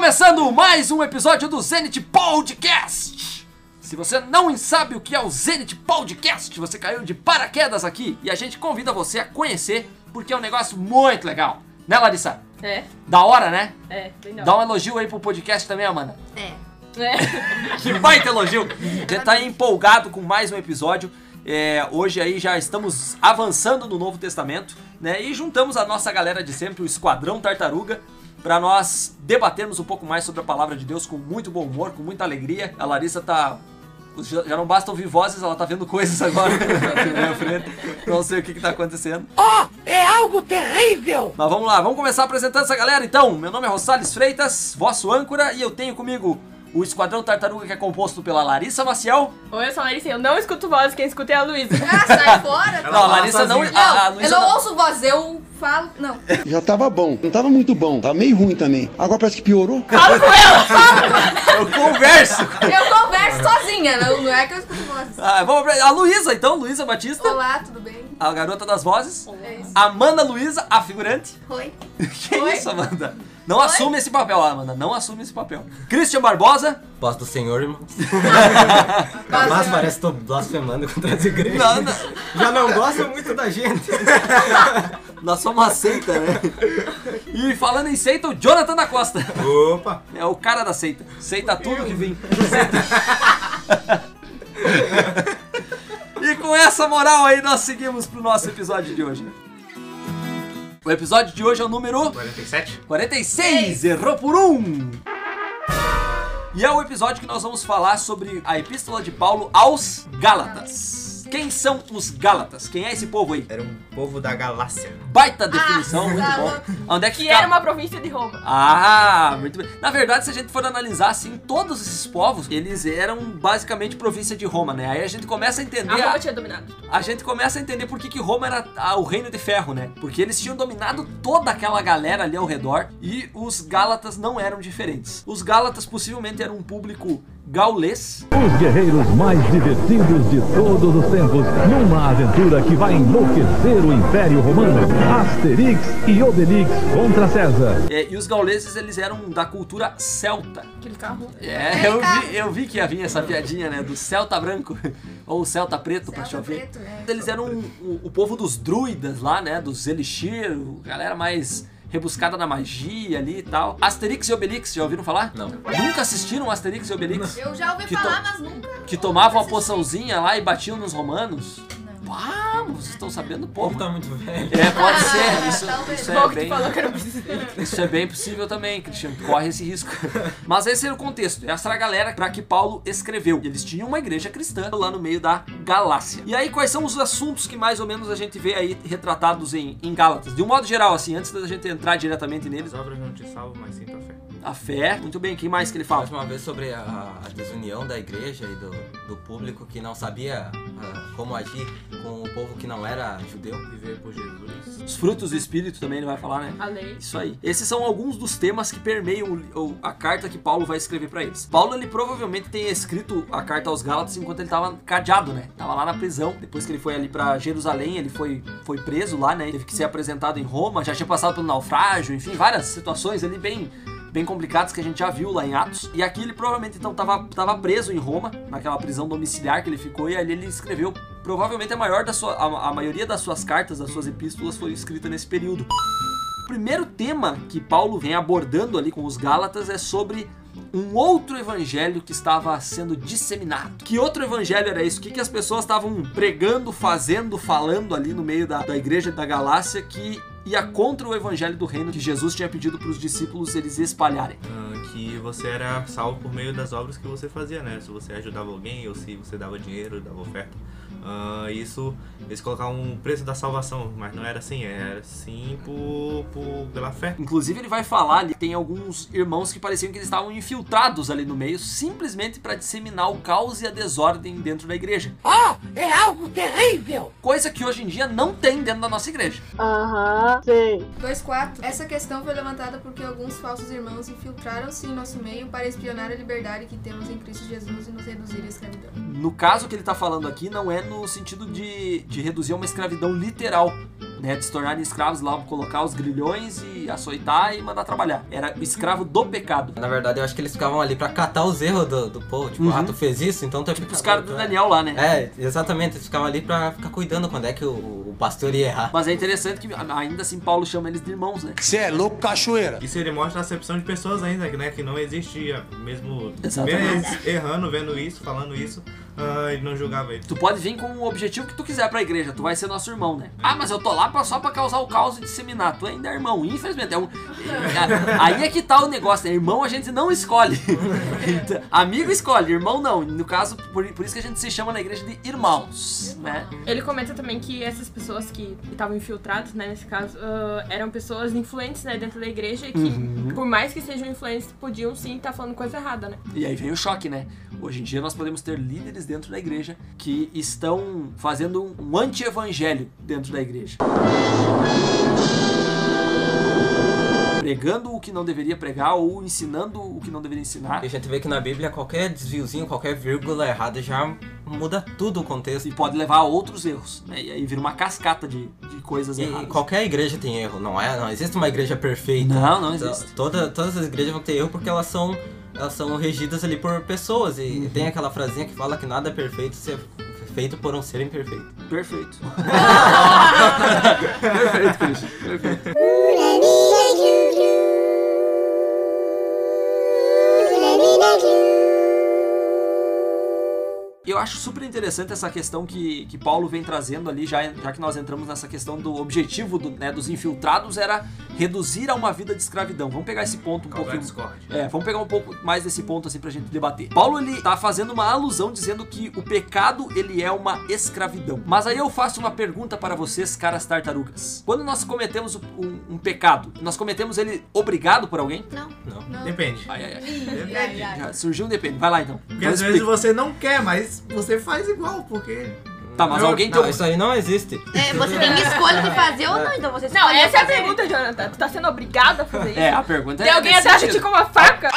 começando mais um episódio do Zenit Podcast. Se você não sabe o que é o Zenit Podcast, você caiu de paraquedas aqui e a gente convida você a conhecer porque é um negócio muito legal. Né, Larissa? É, Da hora, né? é, bem da Dá um elogio aí pro podcast também, Amanda. É. É. Que baita elogio! Você tá empolgado com mais um episódio. É, hoje aí já estamos avançando no Novo Testamento, né? E juntamos a nossa galera de sempre, o Esquadrão Tartaruga, para nós debatermos um pouco mais sobre a palavra de Deus com muito bom humor, com muita alegria. A Larissa tá. Já não basta ouvir vozes, ela tá vendo coisas agora na minha frente. Não sei o que, que tá acontecendo. É algo terrível! Mas vamos lá, vamos começar apresentando essa galera então. Meu nome é Rosales Freitas, vosso âncora, e eu tenho comigo o Esquadrão Tartaruga que é composto pela Larissa Maciel. Oi, eu sou a Larissa eu não escuto voz, quem escuta é a Luísa. Ah, sai fora! não, a Larissa não. A, a eu Luísa não não- ouço voz, eu falo. Não. Já tava bom, não tava muito bom, tava meio ruim também. Agora parece que piorou. Fala com ela! Eu converso. Eu converso sozinha, não, não é que eu escuto vozes. Ah, vamos pra- a Luísa então, Luísa Batista, Olá, tudo bem? a garota das vozes. É isso. Amanda Luísa, a figurante. Oi. Que Oi. isso, Amanda? Não assume esse papel, Amanda. Não assume esse papel. Christian Barbosa. Paz do Senhor, irmãos. Paz, Mas parece que tô blasfemando contra as igrejas. Não, não, Já não gostam muito da gente. nós somos uma seita, né? E falando em seita, o Jonathan da Costa. Opa! É o cara da seita. Seita tudo que vem. e com essa moral aí, nós seguimos pro nosso episódio de hoje. O episódio de hoje é o número 47? 46, errou por um! E é o episódio que nós vamos falar sobre a epístola de Paulo aos Gálatas. Quem são os Gálatas? Quem é esse povo aí? Era um povo da galáxia. Baita definição, Ah, muito tá bom. Onde é que, Que era uma província de Roma. Ah, muito bem. Na verdade, se a gente for analisar assim, todos esses povos, eles eram basicamente província de Roma, né? Aí a gente começa a entender A a, Roma tinha dominado. a gente começa a entender por que, que Roma era o reino de ferro, né? Porque eles tinham dominado toda aquela galera ali ao redor e os Gálatas não eram diferentes. Os Gálatas possivelmente eram um público gaulês, Os guerreiros mais divertidos de todos os tempos, numa aventura que vai enlouquecer o Império Romano. Asterix e Obelix contra César. é, e os gauleses eles eram da cultura celta. Aquele carro. É, eu vi, eu vi que ia vir essa piadinha, né? Do celta branco ou celta preto pra Celta chover. preto, é. Eles eram o, o povo dos druidas lá, né? Dos Elixir, galera mais rebuscada na magia ali e tal. Asterix e Obelix, já ouviram falar? Não. Nunca assistiram Asterix e Obelix? Eu já ouvi Que falar, mas nunca. Que tomavam uma assisti. poçãozinha lá e batiam nos romanos? Ah, vocês estão sabendo O pouco. povo tá muito velho. É, pode Ah, ser. Isso, talvez. isso é bem... Isso é bem possível também, Cristiano. Corre esse risco. Mas esse era o contexto. Essa era a galera para que Paulo escreveu. Eles tinham uma igreja cristã lá no meio da Galácia. E aí, quais são os assuntos que mais ou menos a gente vê aí retratados em, em Gálatas? De um modo geral, assim, antes da gente entrar diretamente neles. As obras não te salvam, mas sim tua fé. A fé, muito bem. Quem mais que ele fala? Fala uma vez sobre a, a desunião da igreja e do, do público que não sabia ah, como agir com o povo que não era judeu. Viver por Jesus. Os frutos do Espírito também ele vai falar, né? A lei. Isso aí. Esses são alguns dos temas que permeiam a carta que Paulo vai escrever pra eles. Paulo, ele provavelmente tenha escrito a carta aos Gálatas enquanto ele tava cadeado, né? Tava lá na prisão. Depois que ele foi ali pra Jerusalém, ele foi, foi preso lá, né? Teve que ser apresentado em Roma, já tinha passado pelo naufrágio, enfim, várias situações ali bem bem complicadas que a gente já viu lá em Atos. E aqui ele provavelmente então tava, tava preso em Roma, naquela prisão domiciliar que ele ficou, e ali ele escreveu provavelmente a maior da sua a, a maioria das suas cartas, das suas epístolas foi escrita nesse período. O primeiro tema que Paulo vem abordando ali com os Gálatas é sobre um outro evangelho que estava sendo disseminado. Que outro evangelho era isso? O que, que as pessoas estavam pregando, fazendo, falando ali no meio da, da igreja da Galácia que ia contra o evangelho do reino que Jesus tinha pedido para os discípulos eles espalharem. Ah, que você era salvo por meio das obras que você fazia, né? Se você ajudava alguém ou se você dava dinheiro, dava oferta. Ah, isso, eles colocavam um preço da salvação, mas não era assim, era sim por, por, pela fé. Inclusive ele vai falar ali, tem alguns irmãos que pareciam que eles estavam infiltrados ali no meio, simplesmente para disseminar o caos e a desordem dentro da igreja. Oh, é algo terrível! Coisa que hoje em dia não tem dentro da nossa igreja. Aham, sei. 2.4. Essa questão foi levantada porque alguns falsos irmãos infiltraram-se em nosso meio para espionar a liberdade que temos em Cristo Jesus e nos reduzir à escravidão. No caso que ele tá falando aqui, não é no sentido de, de reduzir a uma escravidão literal, né? De se tornarem escravos lá, colocar os grilhões e açoitar e mandar trabalhar. Era o escravo do pecado. Na verdade, eu acho que eles ficavam ali pra catar os erros do, do povo. Tipo, Uhum. ah, tu fez isso, então tu é Tipo os caras do Daniel lá, né? É, exatamente. Eles ficavam ali pra ficar cuidando quando é que o, o pastor ia errar. Mas é interessante que ainda assim Paulo chama eles de irmãos, né? Você é louco, cachoeira. Isso ele mostra a acepção de pessoas ainda, né? Que não existia, mesmo, mesmo errando, vendo isso, falando isso, ah, ele não julgava ele. Tu pode vir com o objetivo que tu quiser pra igreja, tu vai ser nosso irmão, né? Ah, mas eu tô lá pra, só pra causar o caos e disseminar. Tu ainda é irmão, infelizmente. É um... é- Aí é que tá o negócio, né? Irmão a gente não escolhe. Então, amigo escolhe, irmão não. No caso, por, por isso que a gente se chama na igreja de irmãos, né? Ele comenta também que essas pessoas que estavam infiltradas, né, nesse caso, ah, eram pessoas influentes, né, dentro da igreja e que, Uhum. por mais que sejam influentes, podiam sim estar falando coisa errada, né? E aí vem o choque, né? Hoje em dia nós podemos ter líderes dentro da igreja que estão fazendo um, anti-evangelho dentro da igreja. Pregando o que não deveria pregar ou ensinando o que não deveria ensinar. E a gente vê que na Bíblia qualquer desviozinho, qualquer vírgula errada já muda tudo o contexto. E pode levar a outros erros, né? E aí vira uma cascata de, de coisas E erradas. qualquer igreja tem erro, não é? Não existe uma igreja perfeita. Não, não existe. Toda, todas as igrejas vão ter erro porque elas são, elas são regidas ali por pessoas. E Uhum. tem aquela frasinha que fala que nada é perfeito se é feito por um ser imperfeito. Perfeito. Perfeito, Christian. Perfeito. acho super interessante essa questão que, que Paulo vem trazendo ali, já, já que nós entramos nessa questão do objetivo do, né, dos infiltrados era reduzir a uma vida de escravidão. Vamos pegar esse ponto um pouquinho. discórdia. É, vamos pegar um pouco mais desse ponto assim pra gente debater. Paulo ele tá fazendo uma alusão dizendo que o pecado ele é uma escravidão. Mas aí eu faço uma pergunta para vocês, caras tartarugas. Quando nós cometemos um, um pecado, nós cometemos ele obrigado por alguém? Não. Não. Não. Depende. Ai, ai, ai. Depende. Já surgiu um depende. Vai lá então. Porque às vezes você não quer, mas você faz igual, porque. Tá, mas Eu- alguém Não, tem isso aí não existe. É, você tem escolha de fazer ou não, então você Não, essa é a pergunta, Jonathan. Tu tá sendo obrigado a fazer isso? É, a pergunta Tem é. alguém nesse atrás de ti com uma faca?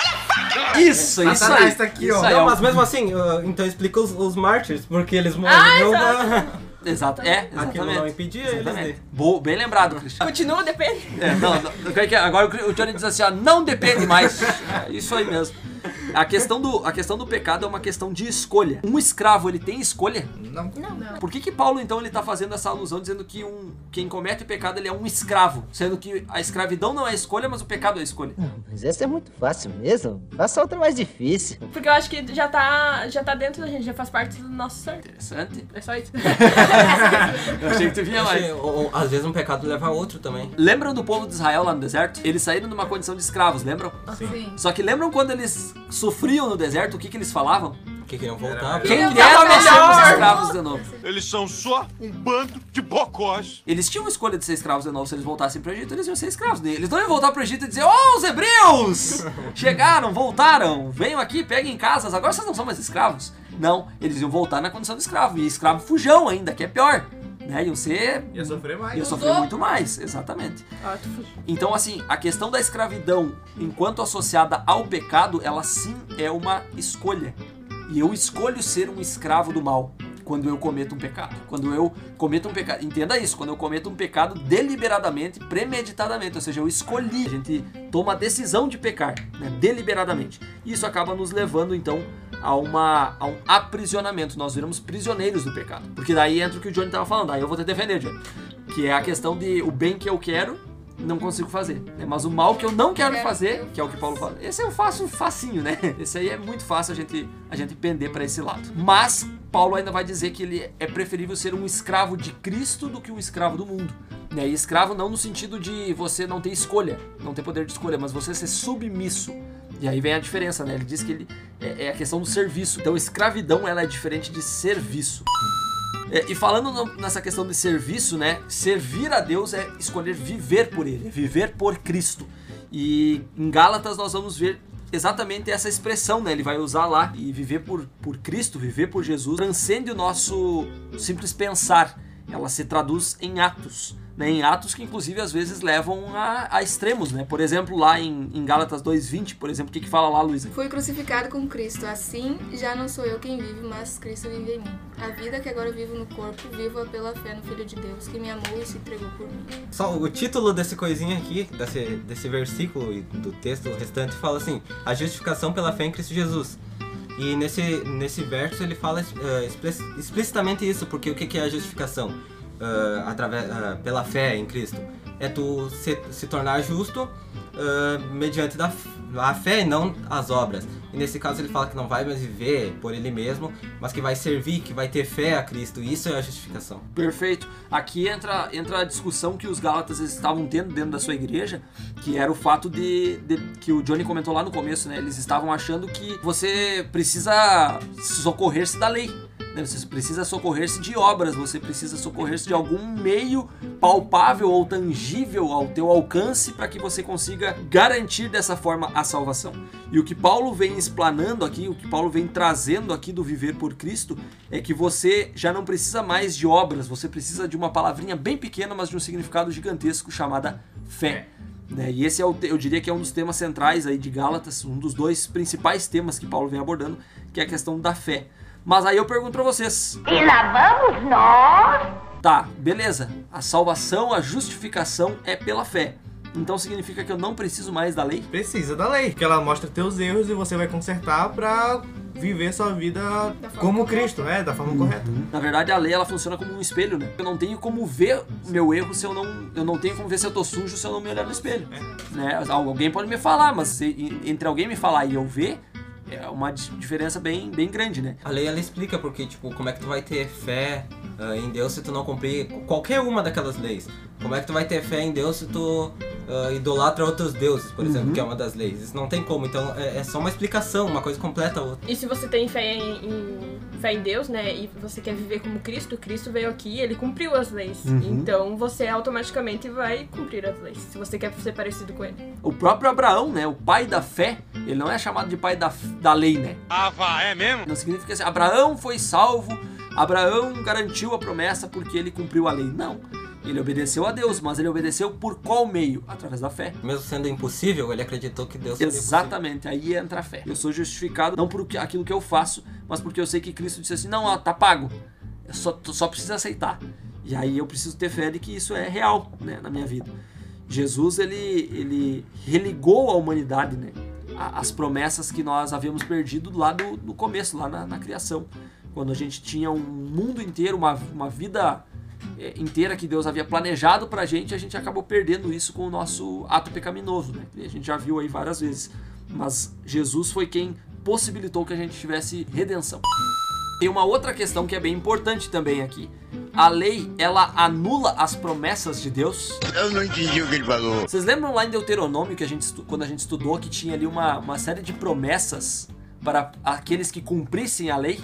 Isso, isso Satanás aí. tá aqui, isso ó. aí, Não, ó. mas mesmo assim, uh, então explica os, os mártires, porque eles Ah, morreram exato. da... Exato, é, Aquilo exatamente. não impedia eles Exatamente. de... Bo- bem lembrado, Cristiano. Continua, depende. É, não, não, como é que é? agora o Johnny diz assim, ó, não depende mais. É, isso aí mesmo. A questão, do, a questão do pecado é uma questão de escolha. Um escravo, ele tem escolha? Não. Não. Por que que Paulo, então, ele tá fazendo essa alusão, dizendo que um, quem comete pecado, ele é um escravo? Sendo que a escravidão não é escolha, mas o pecado é escolha. Mas essa é muito fácil mesmo. Faça outra mais difícil. Porque eu acho que já tá, já tá dentro da gente, já faz parte do nosso ser. Interessante. É só isso. Eu achei que tu vinha mais. Ou- ou, às vezes um pecado leva a outro também. Lembram do povo de Israel lá no deserto? Eles saíram numa condição de escravos, lembram? Sim. Só que lembram quando eles sofriam no deserto, o que que eles falavam? Que queriam voltar. Quem Não, dera nós melhor. sermos escravos de novo. Eles são só um bando de bocós. Eles tinham a escolha de ser escravos de novo. Se eles voltassem pro Egito, eles iam ser escravos. Eles não iam voltar pro Egito e dizer: Ó, os hebreus! Chegaram, voltaram, venham aqui, peguem casas, agora vocês não são mais escravos. Não, eles iam voltar na condição de escravo. E escravo fujão ainda, que é pior. Né? Iam ser. Ia sofrer mais. Ia sofrer muito mais, exatamente. Fugiu. Então, assim, a questão da escravidão, enquanto associada ao pecado, ela sim é uma escolha. E eu escolho ser um escravo do mal quando eu cometo um pecado. Quando eu cometo um pecado. Entenda isso, quando eu cometo um pecado deliberadamente, premeditadamente. Ou seja, eu escolhi. A gente toma a decisão de pecar, né, deliberadamente. Isso acaba nos levando, então, a, uma, a um aprisionamento. Nós viramos prisioneiros do pecado. Porque daí entra o que o Johnny estava falando. Aí eu vou te defender, Johnny. Que é a questão de o bem que eu quero não consigo fazer. né? Mas o mal que eu não quero fazer, que é o que Paulo fala, esse eu faço facinho, né? Esse aí é muito fácil a gente, a gente pender para esse lado. Mas Paulo ainda vai dizer que ele é preferível ser um escravo de Cristo do que um escravo do mundo. Né? E escravo não no sentido de você não ter escolha, não ter poder de escolha, mas você ser submisso. E aí vem a diferença, né? Ele diz que ele é, é a questão do serviço. Então, escravidão ela é diferente de serviço. É, e falando nessa questão de serviço, né? Servir a Deus é escolher viver por Ele, é viver por Cristo. E em Gálatas nós vamos ver exatamente essa expressão, né? Ele vai usar lá e viver por, por Cristo, viver por Jesus, transcende o nosso simples pensar. Ela se traduz em atos. Né, em atos que inclusive às vezes levam a, a extremos, né? Por exemplo, lá em, em Gálatas 2:20, por exemplo, o que que fala lá, Luísa? Fui crucificado com Cristo, assim já não sou eu quem vive, mas Cristo vive em mim. A vida que agora vivo no corpo, vivo pela fé no Filho de Deus, que me amou e se entregou por mim. Só o título desse coisinha aqui, desse, desse versículo e do texto restante, fala assim: a justificação pela fé em Cristo Jesus. E nesse, nesse verso ele fala expli- explicitamente isso, porque o que que é a justificação? Ah, através, ah, pela fé em Cristo. É tu se, se tornar justo ah, mediante da, a fé e não as obras. E nesse caso ele fala que não vai mais viver por ele mesmo, mas que vai servir, que vai ter fé a Cristo. Isso é a justificação. Perfeito. Aqui entra, entra a discussão que os Gálatas estavam tendo dentro da sua igreja, que era o fato de, de- que o Johnny comentou lá no começo, né? Eles estavam achando que você precisa socorrer-se da lei. Né? Você precisa socorrer-se de obras, você precisa socorrer-se de algum meio palpável ou tangível ao teu alcance para que você consiga garantir dessa forma a salvação. E o que Paulo vem explanando aqui, o que Paulo vem trazendo aqui do viver por Cristo, é que você já não precisa mais de obras, você precisa de uma palavrinha bem pequena, mas de um significado gigantesco chamada fé. Né? E esse é o, eu diria que é um dos temas centrais aí de Gálatas, um dos dois principais temas que Paulo vem abordando, que é a questão da fé. Mas aí eu pergunto pra vocês, E lá vamos nós. Tá, beleza. A salvação, a justificação é pela fé. Então significa que eu não preciso mais da lei? Precisa da lei, porque ela mostra teus erros e você vai consertar pra viver sua vida como Cristo, né? Da forma correta. Na verdade, a lei ela funciona como um espelho, né? Eu não tenho como ver meu erro se eu não. Eu não tenho como ver se eu tô sujo se eu não me olhar no espelho. Né? Alguém pode me falar, mas se- entre alguém me falar e eu ver, é uma di- diferença bem, bem grande, né? A lei ela explica porque, tipo, como é que tu vai ter fé ah, em Deus se tu não cumprir qualquer uma daquelas leis. Como é que tu vai ter fé em Deus se tu ah, idolatra outros deuses, por exemplo, Uhum. que é uma das leis. Isso não tem como, então é, é só uma explicação, uma coisa completa a outra. E se você tem fé em, em- fé em Deus, né, e você quer viver como Cristo, Cristo veio aqui, ele cumpriu as leis. Uhum. Então você automaticamente vai cumprir as leis, se você quer ser parecido com ele. O próprio Abraão, né? O pai da fé, ele não é chamado de pai da, da lei, né? Ah, vá, é mesmo? Não significa assim, Abraão foi salvo, Abraão garantiu a promessa porque ele cumpriu a lei. Não. Ele obedeceu a Deus, mas ele obedeceu por qual meio? Através da fé. Mesmo sendo impossível, ele acreditou que Deus Exatamente, aí entra a fé. Eu sou justificado não por aquilo que eu faço, mas porque eu sei que Cristo disse assim: não, ó, tá pago. Eu só, só precisa aceitar. E aí eu preciso ter fé de que isso é real né, na minha vida. Jesus, ele, ele religou a humanidade, né? As promessas que nós havíamos perdido lá do, no começo, lá na, na criação. Quando a gente tinha um mundo inteiro, uma, uma vida é, inteira que Deus havia planejado pra gente, a gente acabou perdendo isso com o nosso ato pecaminoso, né? A gente já viu aí várias vezes. Mas Jesus foi quem possibilitou que a gente tivesse redenção. Tem uma outra questão que é bem importante também aqui. A lei, ela anula as promessas de Deus? Eu não entendi o que ele falou. Vocês lembram lá em Deuteronômio que a gente quando a gente estudou que tinha ali uma, uma série de promessas para aqueles que cumprissem a lei?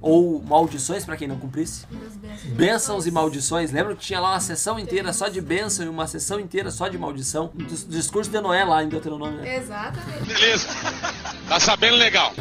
Ou maldições para quem não cumprisse? Bênçãos. E maldições. Lembra que tinha lá uma sessão inteira só de bênção e uma sessão inteira só de maldição? Dis- discurso de Noé lá em Deuteronômio, né? Exatamente. Beleza. Tá sabendo legal.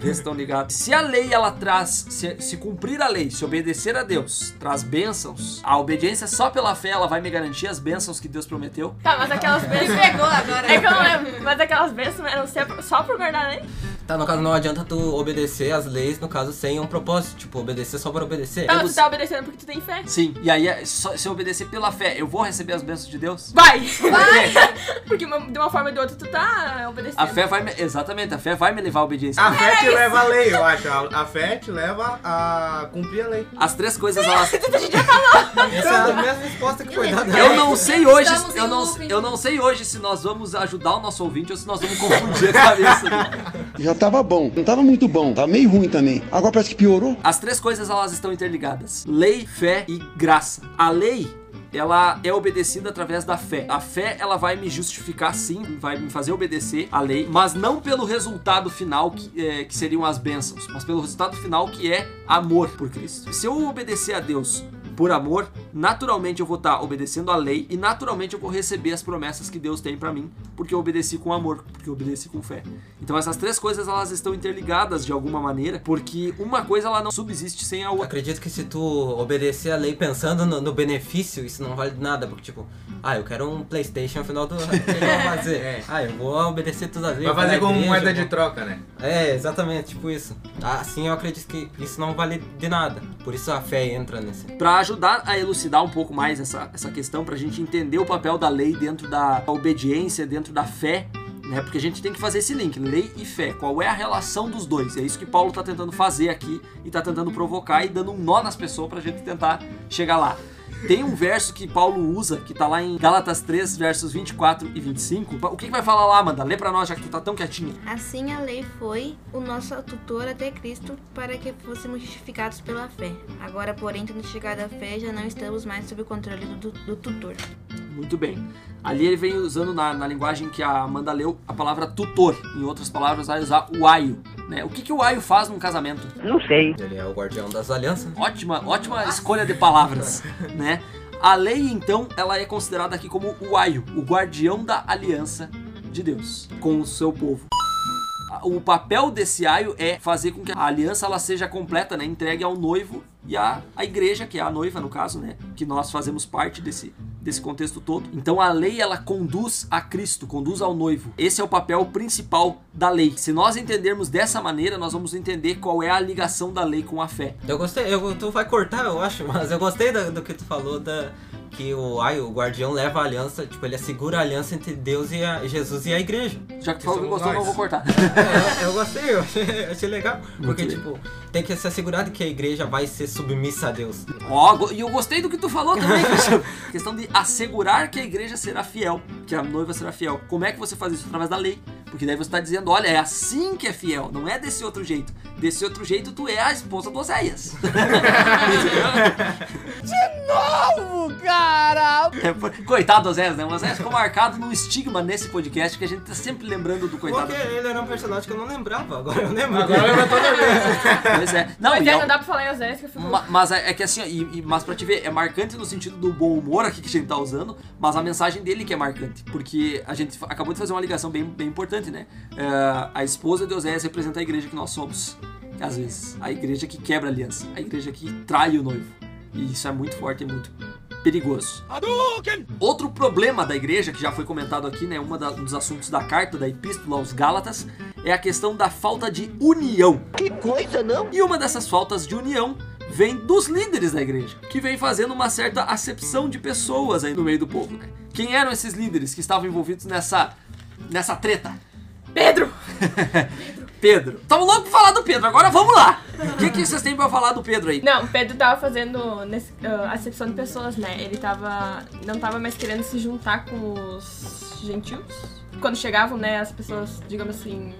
Se estão ligados. Se a lei ela traz, se, se cumprir a lei, se obedecer a Deus, traz bênçãos, a obediência só pela fé ela vai me garantir as bênçãos que Deus prometeu. Tá, mas aquelas Me bênçãos. pegou agora. É que eu não lembro, mas aquelas bênçãos eram só por guardar a lei? Tá, no caso não adianta tu obedecer as leis, no caso, sem um propósito. Tipo, obedecer só por obedecer. Tá, tu tá obedecendo porque tu tem fé. Sim, e aí é só- se eu obedecer pela fé, eu vou receber as bênçãos de Deus? Vai! Vai! Porque uma- de uma forma ou de outra tu tá obedecendo. A fé vai me, exatamente, a fé vai me levar à obediência. A fé te leva a lei, eu acho. A, a fé te leva a cumprir a lei. As três coisas elas Essa é a mesma resposta que foi dada. Eu não sei hoje, Estamos em eu não, looping. eu não sei hoje se nós vamos ajudar o nosso ouvinte ou se nós vamos confundir a cabeça. Já tava bom, não tava muito bom, tava meio ruim também. Agora parece que piorou. As três coisas elas estão interligadas: lei, fé e graça. A lei ela é obedecida através da fé. A fé ela vai me justificar sim, vai me fazer obedecer a lei, mas não pelo resultado final que, é, que seriam as bênçãos, mas pelo resultado final que é amor por Cristo. Se eu obedecer a Deus por amor, naturalmente eu vou estar obedecendo a lei e naturalmente eu vou receber as promessas que Deus tem pra mim, porque eu obedeci com amor, porque eu obedeci com fé. Então essas três coisas elas estão interligadas de alguma maneira, porque uma coisa ela não subsiste sem a outra. Acredito que se tu obedecer a lei pensando no, no benefício, isso não vale nada, porque tipo, ah, eu quero um Playstation no final do ano, o que eu vou fazer? É. Ah, eu vou obedecer todas as leis. Vai fazer na com igreja, moeda de vou- troca, né? É, exatamente, tipo isso. Assim eu acredito que isso não vale de nada. Por isso a fé entra nesse. Pra ajudar a elucidar um pouco mais essa, essa questão, pra gente entender o papel da lei dentro da obediência, dentro da fé, né? Porque a gente tem que fazer esse link, lei e fé. Qual é a relação dos dois? É isso que Paulo tá tentando fazer aqui e tá tentando provocar e dando um nó nas pessoas pra gente tentar chegar lá. Tem um verso que Paulo usa, que tá lá em Gálatas 3, versos 24 e 25. O que, que vai falar lá, Amanda? Lê pra nós, já que tu tá tão quietinha. Assim a lei foi o nosso tutor até Cristo para que fôssemos justificados pela fé. Agora, porém, tendo chegado à fé, já não estamos mais sob o controle do, do tutor. Muito bem. Ali ele vem usando na, na linguagem que a Amanda leu a palavra tutor. Em outras palavras, vai usar o aio. Né? O que, que o aio faz num casamento? Não sei. Ele é o guardião das alianças. Ótima, ótima escolha de palavras, né? A lei, então, ela é considerada aqui como o aio, o guardião da aliança de Deus com o seu povo. O papel desse aio é fazer com que a aliança ela seja completa, né? Entregue ao noivo e à, à igreja, que é a noiva no caso, né? Que nós fazemos parte desse, desse contexto todo. Então a lei ela conduz a Cristo, conduz ao noivo. Esse é o papel principal da lei. Se nós entendermos dessa maneira, nós vamos entender qual é a ligação da lei com a fé. Eu gostei, eu, tu vai cortar, eu acho, mas eu gostei do, do que tu falou da. Que o, ai, o guardião leva a aliança, tipo, ele assegura a aliança entre Deus e a, Jesus e a igreja. Já que tu falou que gostou, não vou cortar. É, eu gostei, eu achei, achei legal. Porque, bem. tipo, tem que se assegurar de que a igreja vai ser submissa a Deus. Ó, go- e eu gostei do que tu falou também, Cristiano. questão de assegurar que a igreja será fiel, que a noiva será fiel. Como é que você faz isso? Através da lei. Porque daí você tá dizendo, olha, é assim que é fiel, não é desse outro jeito. Desse outro jeito, tu é a esposa do Oséias. novo, cara! É, coitado do Oséias, né? O Oséias ficou marcado num estigma nesse podcast que a gente tá sempre lembrando do coitado. Porque ele era um personagem que eu não lembrava, agora eu lembro. Agora dele. lembra toda vez. Pois é. Não, Mas é, é não dá pra falar em eu fico. Ma- mas é, é que assim, e, e- mas pra te ver, é marcante no sentido do bom humor aqui que a gente tá usando, mas a mensagem dele que é marcante, porque a gente acabou de fazer uma ligação bem, bem importante, né? É, a esposa de Oséias representa a igreja que nós somos, às vezes. A igreja que quebra a aliança, a igreja que trai o noivo. E isso é muito forte e muito perigoso. Outro problema da igreja, que já foi comentado aqui, né? Um dos assuntos da carta, da epístola aos Gálatas, é a questão da falta de união. Que coisa, não? E uma dessas faltas de união vem dos líderes da igreja, que vem fazendo uma certa acepção de pessoas aí no meio do povo, né? Quem eram esses líderes que estavam envolvidos nessa nessa treta? Pedro! Pedro. Tava louco pra falar do Pedro, agora vamos lá. O que, que vocês têm pra falar do Pedro aí? Não, o Pedro tava fazendo nesse, ah, acepção de pessoas, né? Ele tava. não tava mais querendo se juntar com os gentios. Quando chegavam, né, as pessoas, digamos assim.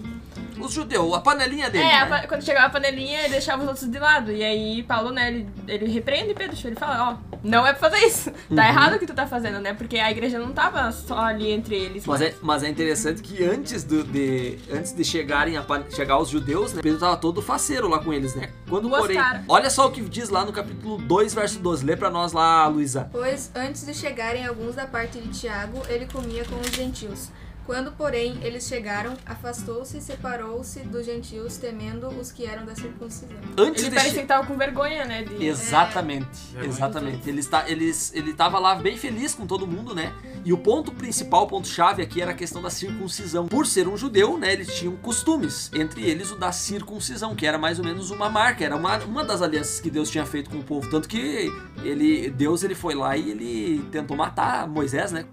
Os judeus, a panelinha dele. É, a né? pa- quando chegava a panelinha, ele deixava os outros de lado. E aí, Paulo, né, ele, ele repreende Pedro, ele fala, ó, não é pra fazer isso. Tá Uhum. errado o que tu tá fazendo, né? Porque a igreja não tava só ali entre eles. Mas é, mas é interessante que antes do- de, antes de chegarem a, chegar os judeus, né, Pedro tava todo faceiro lá com eles, né? Quando porém, olha só o que diz lá no capítulo 2, verso 12. Lê pra nós lá, Luísa. Pois antes de chegarem alguns da parte de Tiago, ele comia com os gentios. Quando, porém, eles chegaram, afastou-se e separou-se dos gentios, temendo os que eram da circuncisão. Antes Ele de parecia che- que tava com vergonha, né? De... Exatamente, É. exatamente. Ele, está, eles, ele tava lá bem feliz com todo mundo, né? E o ponto principal, o ponto-chave aqui era a questão da circuncisão. Por ser um judeu, né, eles tinham costumes, entre eles o da circuncisão, que era mais ou menos uma marca, era uma, uma das alianças que Deus tinha feito com o povo. Tanto que ele, Deus ele foi lá e ele tentou matar Moisés, né?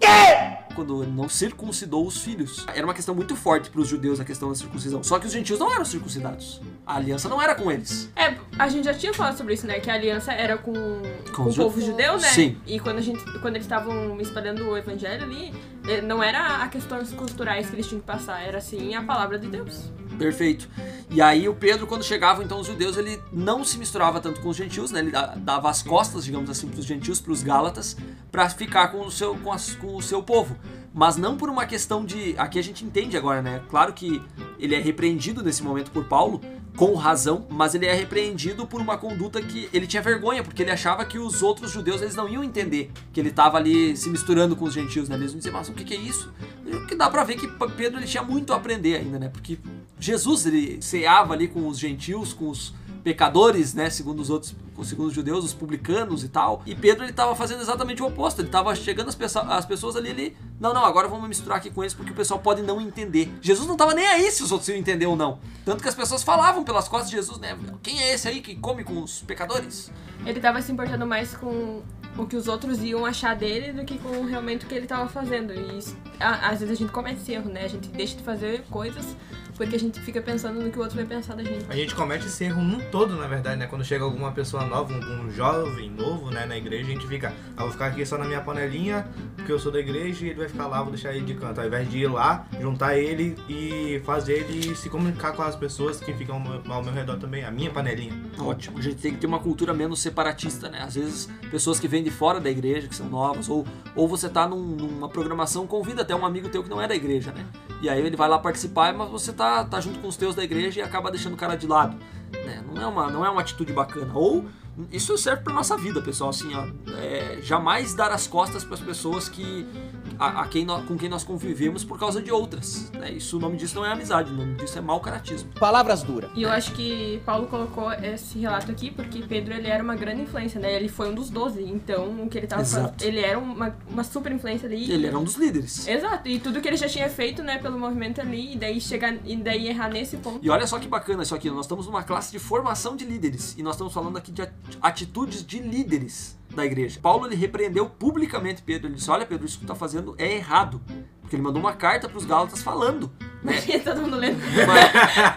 Quando não circuncidou os filhos. Era uma questão muito forte para os judeus a questão da circuncisão. Só que os gentios não eram circuncidados. A aliança não era com eles. É, a gente já tinha falado sobre isso, né? Que a aliança era com, com, o os ju- povo judeu, né? Sim. E quando, a gente, quando eles estavam espalhando o evangelho ali, eh, não era a questões culturais que eles tinham que passar, era sim a palavra de Deus. Perfeito. E aí o Pedro, quando chegavam então os judeus, ele não se misturava tanto com os gentios, né? Ele da- dava as costas, digamos assim, para os gentios, para os gálatas, para ficar com o seu com, as- com o seu povo. Mas não por uma questão de, aqui a gente entende agora, né? Claro que ele é repreendido nesse momento por Paulo, com razão, mas ele é repreendido por uma conduta que ele tinha vergonha, porque ele achava que os outros judeus eles não iam entender que ele estava ali se misturando com os gentios, né? Eles iam dizer, mas o que, que é isso? Que dá pra ver que Pedro ele tinha muito a aprender ainda, né? Porque Jesus ele ceava ali com os gentios, com os pecadores, né, segundo os outros, segundo os judeus, os publicanos e tal. E Pedro ele estava fazendo exatamente o oposto. Ele estava chegando as pessoas ali, ele, não, não, agora vamos misturar aqui com eles porque o pessoal pode não entender. Jesus não estava nem aí se os outros iam entender ou não. Tanto que as pessoas falavam pelas costas de Jesus, né? Quem é esse aí que come com os pecadores? Ele estava se importando mais com o que os outros iam achar dele do que com realmente o que ele estava fazendo. E isso, a, às vezes a gente comete erro, né? A gente deixa de fazer coisas porque a gente fica pensando no que o outro vai pensar da gente. A gente comete esse erro num todo, na verdade, né? Quando chega alguma pessoa nova, um, jovem novo, né, na igreja, a gente fica, ah, vou ficar aqui só na minha panelinha, porque eu sou da igreja e ele vai ficar lá, vou deixar ele de canto. Ao invés de ir lá, juntar ele e fazer ele se comunicar com as pessoas que ficam ao meu redor também, a minha panelinha. Ótimo. A gente tem que ter uma cultura menos separatista, né? Às vezes, pessoas que vêm de fora da igreja, que são novas, ou, ou você tá num, numa programação, convida até um amigo teu que não é da igreja, né? E aí ele vai lá participar, mas você tá, tá junto com os teus da igreja e acaba deixando o cara de lado. Né? Não, é uma, não é uma atitude bacana. Ou isso serve para nossa vida, pessoal. Assim, ó, é, jamais dar as costas para as pessoas que a, a quem nós, com quem nós convivemos por causa de outras. Né? Isso, o nome disso não é amizade, o nome disso é mau caratismo. Palavras duras. E eu acho que Paulo colocou esse relato aqui porque Pedro ele era uma grande influência, né? Ele foi um dos doze, então o que ele tava Exato. fazendo, ele era uma, uma super influência ali. Ele era um dos líderes. Exato, e tudo que ele já tinha feito, né, pelo movimento ali, e daí chegar e daí errar nesse ponto. E olha só que bacana isso aqui, nós estamos numa classe de formação de líderes e nós estamos falando aqui de atitudes de líderes da igreja. Paulo ele repreendeu publicamente Pedro. Ele disse: Olha, Pedro, isso que tu tá fazendo é errado. Porque ele mandou uma carta para os Gálatas falando. Né? Todo mundo lendo. Mas...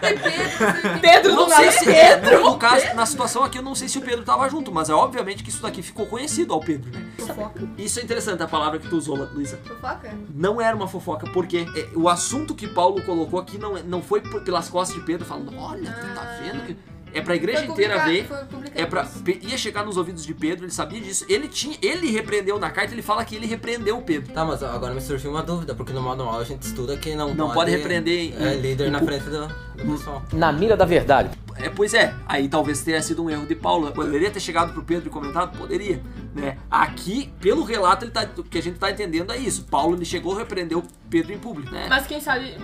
Pedro, não do sei nada, se Pedro. no caso, na situação aqui, eu não sei se o Pedro tava junto, mas é obviamente que isso daqui ficou conhecido ao Pedro, né? Fofoca. Isso é interessante, a palavra que tu usou, Luísa. Fofoca? Não era uma fofoca, porque é, o assunto que Paulo colocou aqui não, é- não foi pelas costas de Pedro falando, olha, tu tá vendo que. É pra igreja inteira ver. É pra, ia chegar nos ouvidos de Pedro, ele sabia disso. Ele tinha. Ele repreendeu na carta, ele fala que ele repreendeu o Pedro. Tá, mas agora me surgiu uma dúvida, porque no modo normal a gente estuda que não, Não pode repreender em- é, líder na frente do, do pessoal. Na mira da verdade. É, pois é, aí talvez tenha sido um erro de Paulo. Poderia ter chegado pro Pedro e comentado? Poderia. Né? Aqui, pelo relato, ele tá, o que a gente tá entendendo é isso. Paulo ele chegou e repreendeu Pedro em público, né? Mas quem sabe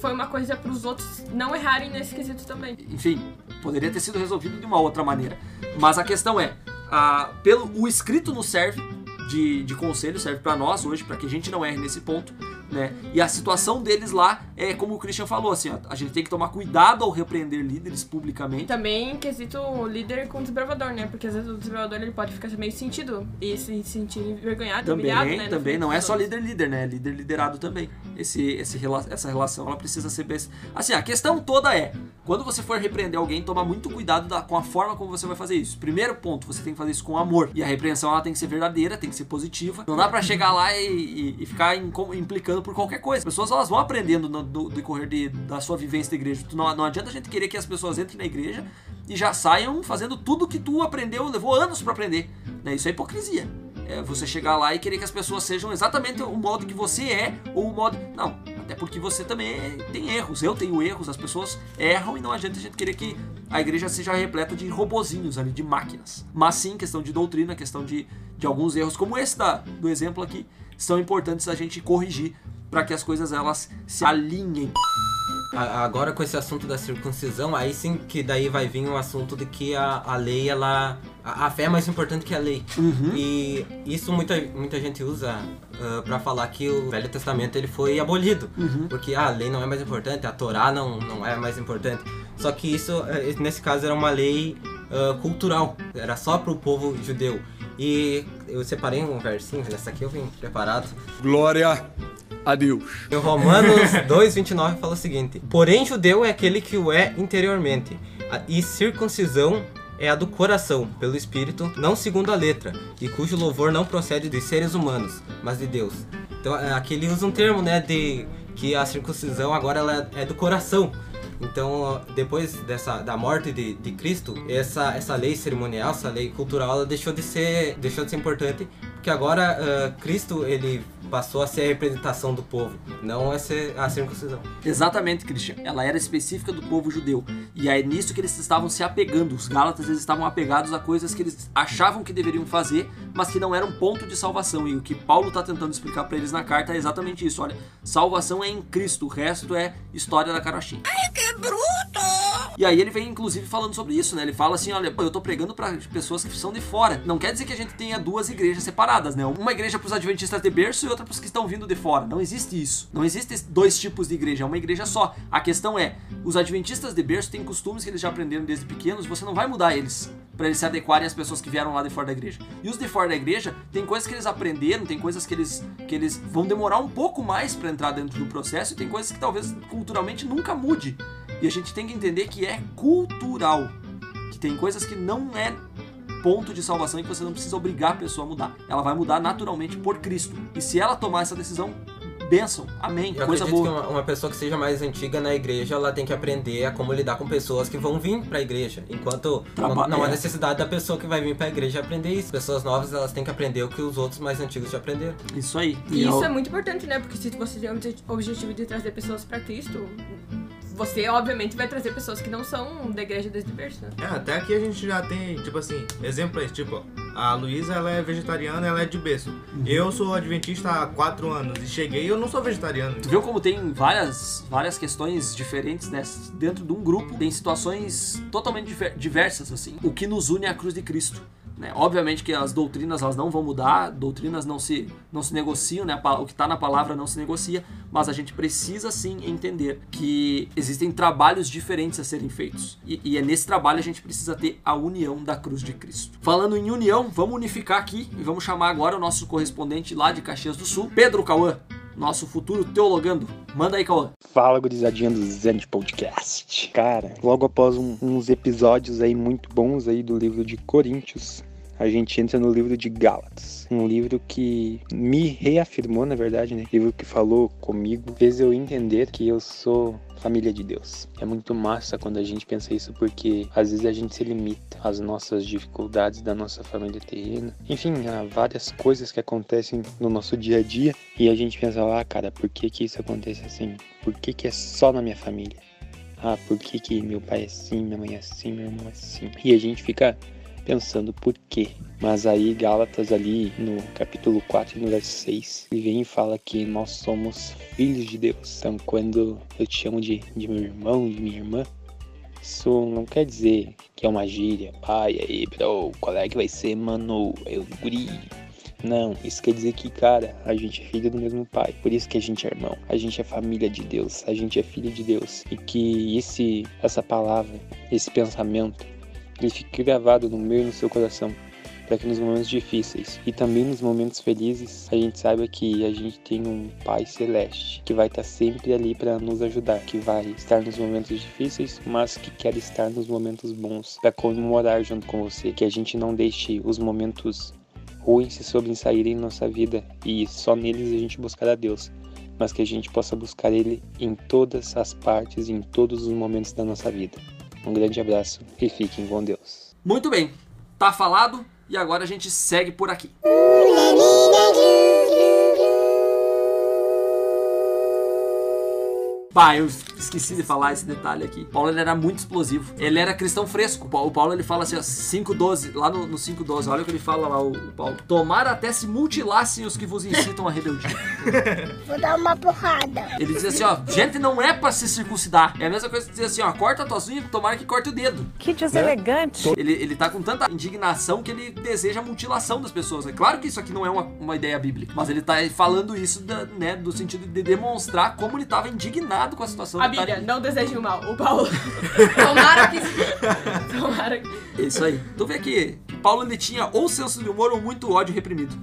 foi uma coisa pros outros não errarem nesse quesito também. Enfim, poderia ter sido resolvido de uma outra maneira. Mas a questão é, a, pelo, o escrito nos serve de, de conselho, serve pra nós hoje, pra que a gente não erre nesse ponto, né? E a situação deles lá é como o Christian falou, assim, ó, a gente tem que tomar cuidado ao repreender líderes publicamente. Também quesito líder com desbravador, né? Porque às vezes o desbravador ele pode ficar meio sentido e se sentir envergonhado, Também, humilhado, né? também não é só líder líder, né? Líder liderado também. Esse, esse, essa relação ela precisa ser bem. Assim, a questão toda é: quando você for repreender alguém, toma muito cuidado da- com a forma como você vai fazer isso. Primeiro ponto, você tem que fazer isso com amor. E a repreensão ela tem que ser verdadeira, tem que ser positiva. Não dá pra chegar lá e, e- e ficar inco- por qualquer coisa. As pessoas elas vão aprendendo no, do, decorrer de, da sua vivência da igreja. Tu Não, não adianta a gente querer que as pessoas entrem na igreja e já saiam fazendo tudo que tu aprendeu, levou anos pra aprender. Né? Isso é hipocrisia. É você chegar lá e querer que as pessoas sejam exatamente o modo que você é, ou o modo. Não, até porque você também é- tem erros. Eu tenho erros, as pessoas erram e não adianta a gente querer que a igreja seja repleta de robozinhos ali, de máquinas. Mas sim, questão de doutrina, questão de, de alguns erros, como esse da, do exemplo aqui, são importantes a gente corrigir para que as coisas elas se alinhem. Agora com esse assunto da circuncisão, aí sim que daí vai vir o assunto de que a, a lei, ela. A, a fé é mais importante que a lei. E isso muita, muita gente usa ah, pra falar que o Velho Testamento ele foi abolido. Porque ah, a lei não é mais importante, a Torá não, não é mais importante. Só que isso, eh, nesse caso, era uma lei ah, cultural, era só pro povo judeu. E eu separei um versinho, nessa aqui eu vim preparado. Glória a Deus. Em Romanos 2,29 fala o seguinte: Porém, judeu é aquele que o é interiormente, e circuncisão é a do coração, pelo espírito, não segundo a letra, e cujo louvor não procede dos seres humanos, mas de Deus. Então, é, aqui ele usa um termo, né, de que a circuncisão agora ela é do coração. Então, depois dessa da morte de, de Cristo, essa, essa lei cerimonial, essa lei cultural, ela deixou de ser deixou de ser importante que agora uh, Cristo ele passou a ser a representação do povo, não a ser a circuncisão. Exatamente, Christian. Ela era específica do povo judeu. E é nisso que eles estavam se apegando. Os Gálatas eles estavam apegados a coisas que eles achavam que deveriam fazer, mas que não eram ponto de salvação. E o que Paulo está tentando explicar para eles na carta é exatamente isso. Olha, salvação é em Cristo, o resto é história da carochinha. Ai, que bruto! E aí ele vem inclusive falando sobre isso, né? Ele fala assim, olha, eu tô pregando para pessoas que são de fora. Não quer dizer que a gente tenha duas igrejas separadas, né? Uma igreja para os adventistas de berço e outra para os que estão vindo de fora. Não existe isso. Não existe dois tipos de igreja, é uma igreja só. A questão é, os adventistas de berço têm costumes que eles já aprenderam desde pequenos, você não vai mudar eles para eles se adequarem às pessoas que vieram lá de fora da igreja. E os de fora da igreja, tem coisas que eles aprenderam, tem coisas que eles que eles vão demorar um pouco mais para entrar dentro do processo e tem coisas que talvez culturalmente nunca mude. E a gente tem que entender que é cultural. Que tem coisas que não é ponto de salvação e que você não precisa obrigar a pessoa a mudar. Ela vai mudar naturalmente por Cristo. E se ela tomar essa decisão, bênção, amém, Eu coisa acredito boa. que uma, uma pessoa que seja mais antiga na igreja, ela tem que aprender a como lidar com pessoas que vão vir pra igreja. Enquanto Traba- não, não há é. necessidade da pessoa que vai vir pra igreja aprender isso. Pessoas novas, elas têm que aprender o que os outros mais antigos já aprenderam. Isso aí. E isso é muito importante, né? Porque se você tem o obje- objetivo de trazer pessoas pra Cristo, você obviamente vai trazer pessoas que não são da igreja desde berço, né? É, até aqui a gente já tem, tipo assim, exemplo aí, tipo, a Luísa ela é vegetariana, ela é de berço. Eu sou adventista há quatro anos e cheguei e eu não sou vegetariano. Tu viu como tem várias, várias questões diferentes né? dentro de um grupo, tem situações totalmente diver- diversas assim. O que nos une é a cruz de Cristo. Né? Obviamente que as doutrinas elas não vão mudar, doutrinas não se, não se negociam, né? O que está na palavra não se negocia, mas a gente precisa sim entender que existem trabalhos diferentes a serem feitos. E, e é nesse trabalho a gente precisa ter a união da cruz de Cristo. Falando em união, vamos unificar aqui e vamos chamar agora o nosso correspondente lá de Caxias do Sul, Pedro Cauã, nosso futuro teologando. Manda aí, Cauã. Fala, gurizadinha do Zen Podcast. Cara, logo após um- uns episódios aí muito bons aí do livro de Coríntios, a gente entra no livro de Gálatas. Um livro que me reafirmou, na verdade, né? Livro que falou comigo, fez eu entender que eu sou família de Deus. É muito massa quando a gente pensa isso, porque às vezes a gente se limita às nossas dificuldades da nossa família terrena. Enfim, há várias coisas que acontecem no nosso dia a dia e a gente pensa, ah, cara, por que que isso acontece assim? Por que que é só na minha família? Ah, por que que meu pai é assim, minha mãe é assim, meu irmão é assim? E a gente fica pensando por quê. Mas aí Gálatas ali no capítulo 4 e no verso 6, ele vem e fala que nós somos filhos de Deus. Então quando eu te chamo de, de meu irmão, de minha irmã, isso não quer dizer que é uma gíria. Pai, aí, bro, qual é que vai ser, mano? Eu guri. Não, isso quer dizer que, cara, a gente é filho do mesmo pai. Por isso que a gente é irmão. A gente é família de Deus. A gente é filho de Deus. E que esse, essa palavra, esse pensamento, ele fique gravado no meu e no seu coração. Para que nos momentos difíceis e também nos momentos felizes a gente saiba que a gente tem um Pai Celeste que vai estar sempre ali para nos ajudar, que vai estar nos momentos difíceis, mas que quer estar nos momentos bons para comemorar junto com você. Que a gente não deixe os momentos ruins se sobressaírem em nossa vida e só neles a gente buscar a Deus, mas que a gente possa buscar Ele em todas as partes, em todos os momentos da nossa vida. Um grande abraço e fiquem com Deus. Muito bem, tá falado e agora a gente segue por aqui. Bah, eu esqueci de falar esse detalhe aqui. Paulo ele era muito explosivo. Ele era cristão fresco. O Paulo ele fala assim, ó, 5.12, lá no, no 5.12, olha o que ele fala lá, o, o Paulo. Tomara até se mutilassem os que vos incitam a rebeldia. Vou dar uma porrada. Ele diz assim, ó, gente não é pra se circuncidar. É a mesma coisa que dizer assim, ó, corta tuas unhas, tomara que corte o dedo. Que deselegante. Ele, ele tá com tanta indignação que ele deseja a mutilação das pessoas. É claro que isso aqui não é uma, uma ideia bíblica, mas ele tá falando isso da, né, do sentido de demonstrar como ele tava indignado com a situação. A Bíblia, não deseje o mal. O Paulo. Tomara que. Tomara que. É Isso aí. Tu vê que, que Paulo ele tinha ou senso de humor ou muito ódio reprimido.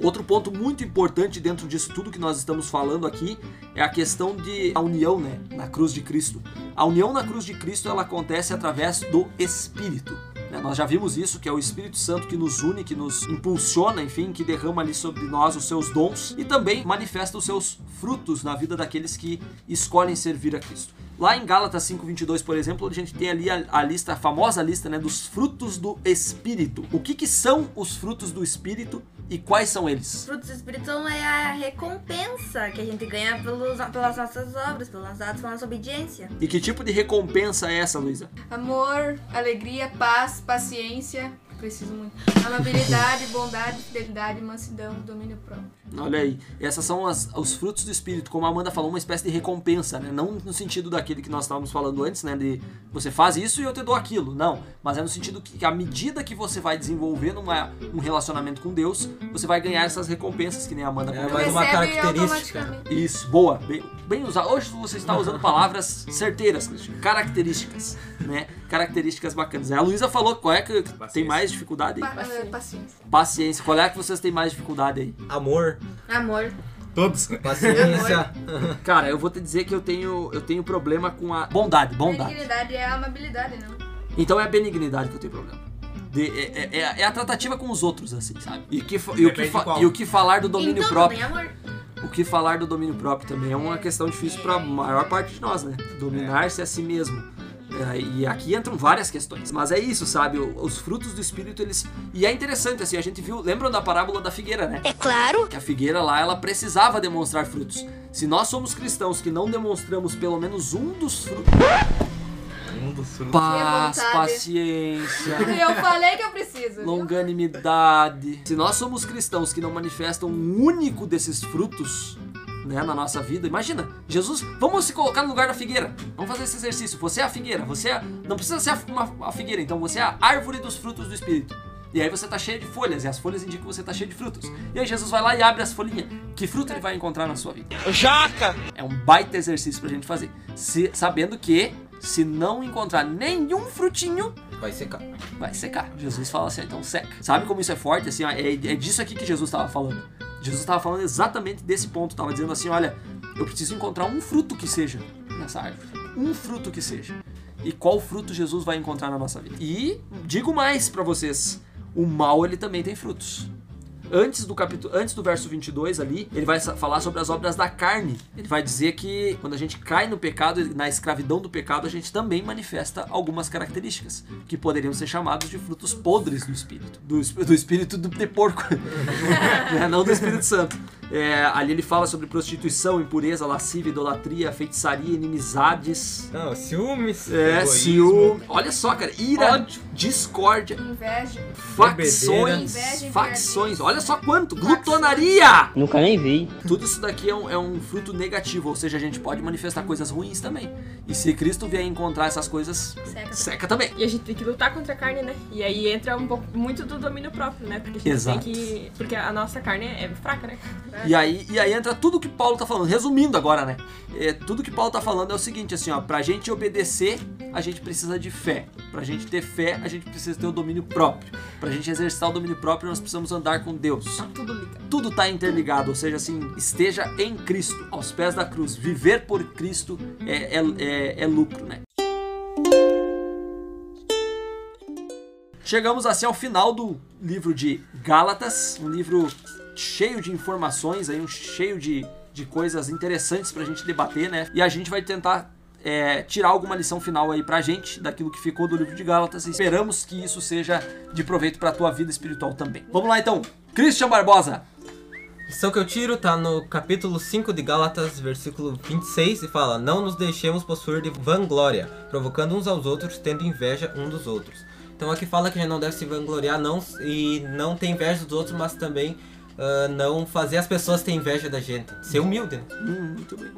Outro ponto muito importante dentro disso tudo que nós estamos falando aqui é a questão de a união, né, na cruz de Cristo. A união na cruz de Cristo ela acontece através do Espírito. Né? Nós já vimos isso, que é o Espírito Santo que nos une, que nos impulsiona, enfim, que derrama ali sobre nós os seus dons e também manifesta os seus frutos na vida daqueles que escolhem servir a Cristo. Lá em Gálatas 5:22, por exemplo, a gente tem ali a, a lista, a famosa lista, né, dos frutos do espírito. O que que são os frutos do espírito e quais são eles? Frutos do Espírito é a recompensa que a gente ganha pelos, pelas nossas obras, nossos atos, pela nossa obediência. E que tipo de recompensa é essa, Luísa? Amor, alegria, paz, paciência. Preciso muito. Amabilidade, bondade, fidelidade, mansidão, domínio próprio. Olha aí, essas são as- os frutos do espírito, como a Amanda falou, uma espécie de recompensa, né? Não no sentido daquele que nós estávamos falando antes, né? De você faz isso e eu te dou aquilo. Não, mas é no sentido que à medida que você vai desenvolvendo uma, um relacionamento com Deus, você vai ganhar essas recompensas, que nem a Amanda É comentou. mais uma característica. Isso, boa. Bem, bem usado. Hoje você está usando palavras certeiras. Características, né? Características bacanas. A Luísa falou qual é que tem mais dificuldade Pa- aí? eh, paciência. Paciência. Qual é a que vocês têm mais dificuldade aí? Amor, Amor. Todos. paciência. Cara, eu vou te dizer que eu tenho, eu tenho problema com a bondade, bondade. Benignidade é a amabilidade, não? Então é a benignidade que eu tenho problema. De- é, é- é- é a tratativa com os outros, assim, sabe? E, que, e, o, que e o que falar do domínio então, próprio. tem amor. O que falar do domínio próprio também é uma questão difícil para a maior parte de nós, né? Dominar-se a si mesmo. É, e aqui entram várias questões. Mas é isso, sabe? Os frutos do espírito, eles. E é interessante, assim, a gente viu. Lembram da parábola da figueira, né? É claro. Que a figueira lá, ela precisava demonstrar frutos. Se nós somos cristãos que não demonstramos pelo menos um dos frutos. Um dos frutos. Paz, paciência. Eu falei que eu preciso. viu? longanimidade. Se nós somos cristãos que não manifestam um único desses frutos, né, na nossa vida, imagina, Jesus, vamos se colocar no lugar da figueira. Vamos fazer esse exercício. Você é a figueira, você é, não precisa ser a, uma, a figueira, então você é a árvore dos frutos do espírito. E aí você tá cheio de folhas, e as folhas indicam que você tá cheio de frutos. E aí Jesus vai lá e abre as folhinhas. Que fruto ele vai encontrar na sua vida? Jaca! É um baita exercício pra gente fazer. Se- sabendo que, se não encontrar nenhum frutinho, Vai secar. vai secar. Jesus fala assim, então seca. Sabe como isso é forte? Assim, ó, é, é disso aqui que Jesus estava falando. Jesus estava falando exatamente desse ponto. Estava dizendo assim, olha, eu preciso encontrar um fruto que seja nessa árvore. Um fruto que seja. E qual fruto Jesus vai encontrar na nossa vida? E digo mais pra vocês, o mal ele também tem frutos. Antes do capítulo, antes do verso 22 ali, ele vai falar sobre as obras da carne. Ele vai dizer que quando a gente cai no pecado, na escravidão do pecado, a gente também manifesta algumas características que poderiam ser chamados de frutos podres do espírito, do, do espírito do, de porco, né? não do Espírito Santo. É, ali ele fala sobre prostituição, impureza, lascívia, idolatria, feitiçaria, inimizades, Não, ciúmes. é, Egoísmo. ciúme. Olha só, cara, ira, Ódio. discórdia, Inveja. facções, Inveja, facções. Olha só quanto, glutonaria. Nunca nem vi. Tudo isso daqui é um, é um fruto negativo, ou seja, a gente pode manifestar coisas ruins também. E se Cristo vier encontrar essas coisas, Seca. seca também. E a gente tem que lutar contra a carne, né? E aí entra um pouco muito do domínio próprio, né? Porque a gente Exato. tem que. Porque a nossa carne é fraca, né? E aí, e aí entra tudo que Paulo tá falando. Resumindo agora, né? É, tudo que Paulo tá falando é o seguinte, assim, ó. Pra gente obedecer, a gente precisa de fé. Pra gente ter fé, a gente precisa ter o domínio próprio. Pra gente exercitar o domínio próprio, nós precisamos andar com Deus. Tá tudo ligado. Tudo tá interligado, ou seja, assim, esteja em Cristo, aos pés da cruz. Viver por Cristo é, é, é, é lucro, né? Chegamos assim ao final do livro de Gálatas, um livro cheio de informações, aí, um cheio de, de coisas interessantes pra gente debater, né? E a gente vai tentar é, tirar alguma lição final aí pra gente daquilo que ficou do livro de Gálatas e esperamos que isso seja de proveito pra tua vida espiritual também. Vamos lá então, Christian Barbosa! lição que eu tiro tá no capítulo 5 de Gálatas, versículo 26, e fala: Não nos deixemos possuir de vanglória, provocando uns aos outros, tendo inveja um dos outros. Então aqui fala que a gente não deve se vangloriar não, e não ter inveja dos outros, mas também ah, não fazer as pessoas ter inveja da gente. Ser humilde, né? Hum, muito bem.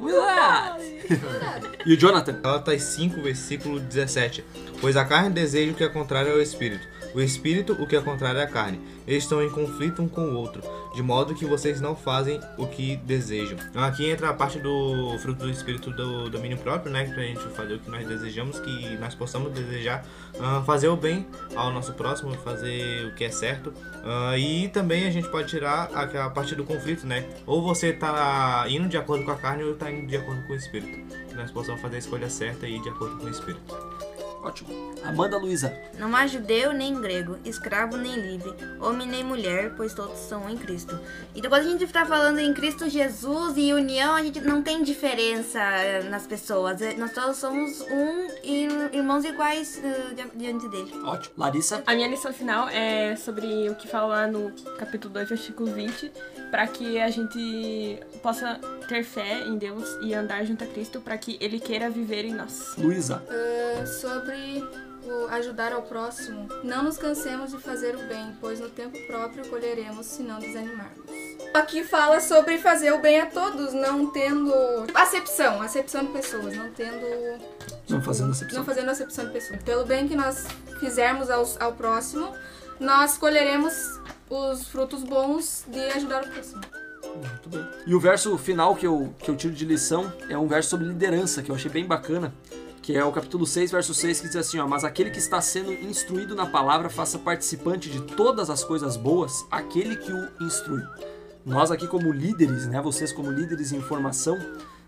E o Jonathan? Gálatas 5, versículo 17. Pois a carne deseja o que é contrário ao espírito, o espírito o que é contrário à carne. Eles estão em conflito um com o outro, de modo que vocês não fazem o que desejam. Então aqui entra a parte do fruto do espírito do domínio próprio, né? Pra gente fazer o que nós desejamos, que nós possamos desejar ah, fazer o bem ao nosso próximo, fazer o que é certo. Ah, e também a gente pode tirar aquela parte do conflito, né? Ou você tá indo de acordo com a carne ou tá indo de acordo com o espírito. Que nós possamos fazer a escolha certa e ir de acordo com o espírito. Ótimo. Amanda Luiza. Não há judeu nem grego, escravo nem livre, homem nem mulher, pois todos são em Cristo. Então quando a gente está falando em Cristo Jesus e união, a gente não tem diferença eh, nas pessoas. Eh, Nós todos somos um e irmãos iguais di- diante dele. Ótimo. Larissa. A minha lição final é sobre o que fala lá no capítulo 2, versículo 20, para que a gente possa ter fé em Deus e andar junto a Cristo, para que Ele queira viver em nós. Luísa. Ah, sobre o ajudar ao próximo, não nos cansemos de fazer o bem, pois no tempo próprio colheremos se não desanimarmos. Aqui fala sobre fazer o bem a todos, não tendo acepção, acepção de pessoas, não tendo Não fazendo acepção. não fazendo acepção de pessoas. Pelo bem que nós fizermos aos- ao, próximo, nós colheremos os frutos bons de ajudar o próximo. Muito bem. E o verso final que eu, que eu tiro de lição é um verso sobre liderança, que eu achei bem bacana, que é o capítulo 6, verso 6, que diz assim, ó, Mas aquele que está sendo instruído na palavra, faça participante de todas as coisas boas, aquele que o instrui. Nós aqui como líderes, né, vocês como líderes em formação,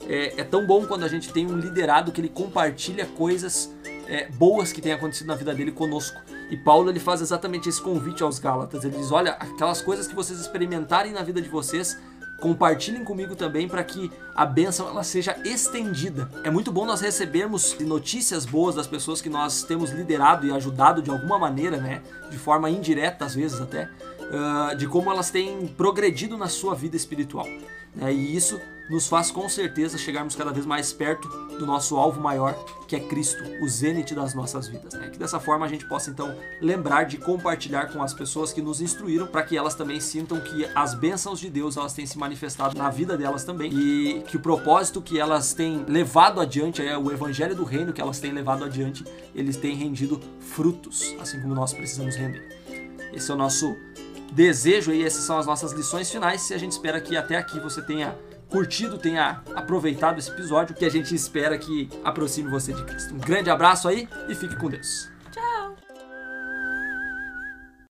é, é tão bom quando a gente tem um liderado que ele compartilha coisas é, boas que têm acontecido na vida dele conosco. E Paulo ele faz exatamente esse convite aos Gálatas. Ele diz: olha, aquelas coisas que vocês experimentarem na vida de vocês, compartilhem comigo também para que a bênção ela seja estendida. É muito bom nós recebermos notícias boas das pessoas que nós temos liderado e ajudado de alguma maneira, né? De forma indireta às vezes até, ah, de como elas têm progredido na sua vida espiritual. né? E isso nos faz com certeza chegarmos cada vez mais perto do nosso alvo maior, que é Cristo, o zênite das nossas vidas. Né? Que dessa forma a gente possa então lembrar de compartilhar com as pessoas que nos instruíram, para que elas também sintam que as bênçãos de Deus elas têm se manifestado na vida delas também e que o propósito que elas têm levado adiante, é o evangelho do reino que elas têm levado adiante, eles têm rendido frutos, assim como nós precisamos render. Esse é o nosso desejo e essas são as nossas lições finais. E a gente espera que até aqui você tenha curtido, tenha aproveitado esse episódio, que a gente espera que aproxime você de Cristo. Um grande abraço aí e fique com Deus.